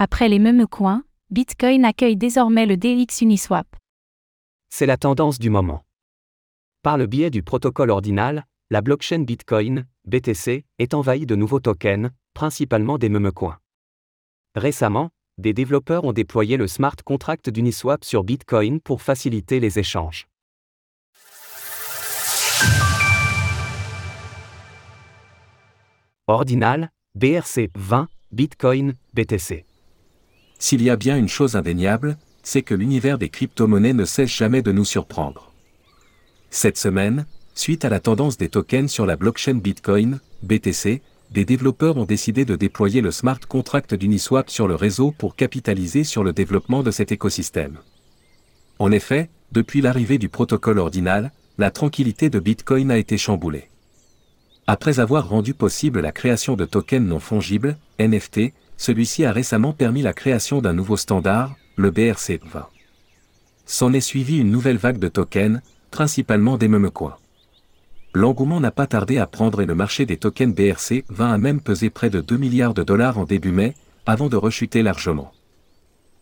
Après les mêmes coins, Bitcoin accueille désormais le DX Uniswap. C'est la tendance du moment. Par le biais du protocole ordinal, la blockchain Bitcoin, BTC, est envahie de nouveaux tokens, principalement des memecoins. Récemment, des développeurs ont déployé le smart contract d'Uniswap sur Bitcoin pour faciliter les échanges. Ordinal, BRC 20, Bitcoin, BTC. S'il y a bien une chose indéniable, c'est que l'univers des crypto-monnaies ne cesse jamais de nous surprendre. Cette semaine, suite à la tendance des tokens sur la blockchain Bitcoin, BTC, des développeurs ont décidé de déployer le smart contract d'Uniswap sur le réseau pour capitaliser sur le développement de cet écosystème. En effet, depuis l'arrivée du protocole ordinal, la tranquillité de Bitcoin a été chamboulée. Après avoir rendu possible la création de tokens non fongibles, NFT, celui-ci a récemment permis la création d'un nouveau standard, le BRC20. S'en est suivi une nouvelle vague de tokens, principalement des memecoins. L'engouement n'a pas tardé à prendre et le marché des tokens BRC20 a même pesé près de 2 milliards de dollars en début mai, avant de rechuter largement.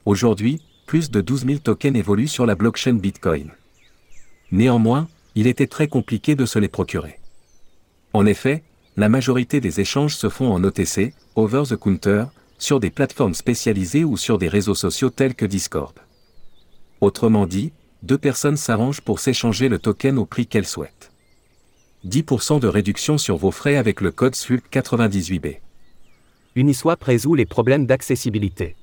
Aujourd'hui, plus de 12 000 tokens évoluent sur la blockchain Bitcoin. Néanmoins, il était très compliqué de se les procurer. En effet, la majorité des échanges se font en OTC, over the counter, sur des plateformes spécialisées ou sur des réseaux sociaux tels que Discord. Autrement dit, deux personnes s'arrangent pour s'échanger le token au prix qu'elles souhaitent. 10% de réduction sur vos frais avec le code SWIFT98B. Uniswap résout les problèmes d'accessibilité.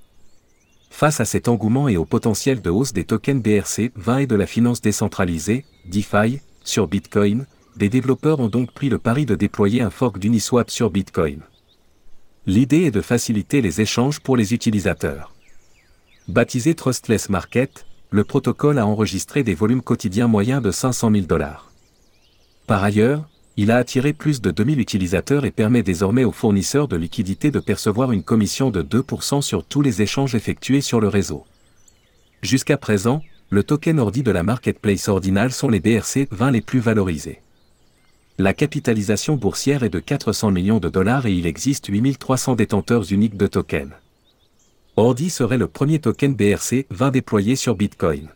Face à cet engouement et au potentiel de hausse des tokens BRC20 et de la finance décentralisée, DeFi, sur Bitcoin, des développeurs ont donc pris le pari de déployer un fork d'Uniswap sur Bitcoin. L'idée est de faciliter les échanges pour les utilisateurs. Baptisé Trustless Market, le protocole a enregistré des volumes quotidiens moyens de 500 000 dollars. Par ailleurs, il a attiré plus de 2000 utilisateurs et permet désormais aux fournisseurs de liquidités de percevoir une commission de 2% sur tous les échanges effectués sur le réseau. Jusqu'à présent, le token ordi de la marketplace ordinale sont les BRC20 les plus valorisés. La capitalisation boursière est de 400 millions de dollars et il existe 8300 détenteurs uniques de tokens. Ordi serait le premier token BRC20 déployé sur Bitcoin.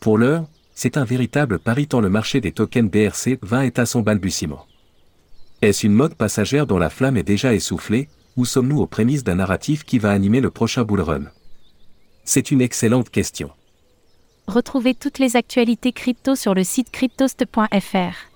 Pour l'heure, c'est un véritable pari tant le marché des tokens BRC20 est à son balbutiement. Est-ce une mode passagère dont la flamme est déjà essoufflée, ou sommes-nous aux prémices d'un narratif qui va animer le prochain bullrun C'est une excellente question. Retrouvez toutes les actualités crypto sur le site cryptost.fr.